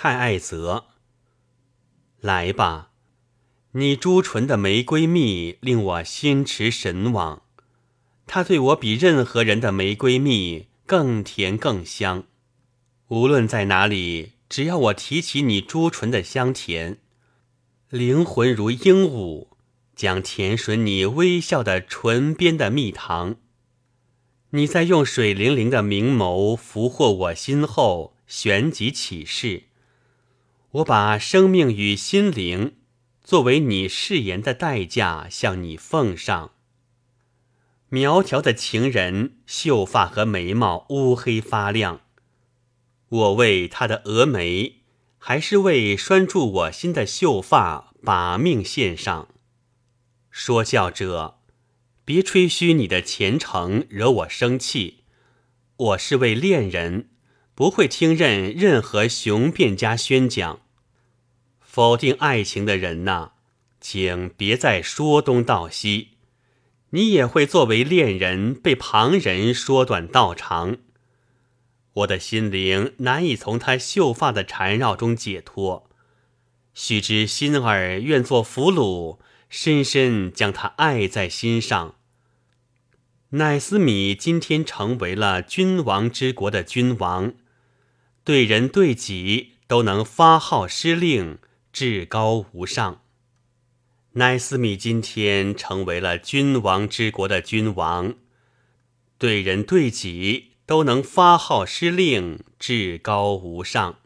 太爱泽，来吧，你朱唇的玫瑰蜜令我心驰神往，它对我比任何人的玫瑰蜜更甜更香。无论在哪里，只要我提起你朱唇的香甜，灵魂如鹦鹉，将甜吮你微笑的唇边的蜜糖。你在用水灵灵的明眸俘获我心后，旋即起誓。我把生命与心灵作为你誓言的代价向你奉上。苗条的情人，秀发和眉毛乌黑发亮。我为他的峨眉，还是为拴住我心的秀发，把命献上。说教者。别吹嘘你的虔诚，惹我生气。我是位恋人，不会听任任何雄辩家宣讲。否定爱情的人呐，请别再说东道西。你也会作为恋人被旁人说短道长。我的心灵难以从他秀发的缠绕中解脱。须知心儿愿做俘虏，深深将他爱在心上。奈斯米今天成为了君王之国的君王，对人对己都能发号施令，至高无上。奈斯米今天成为了君王之国的君王，对人对己都能发号施令，至高无上。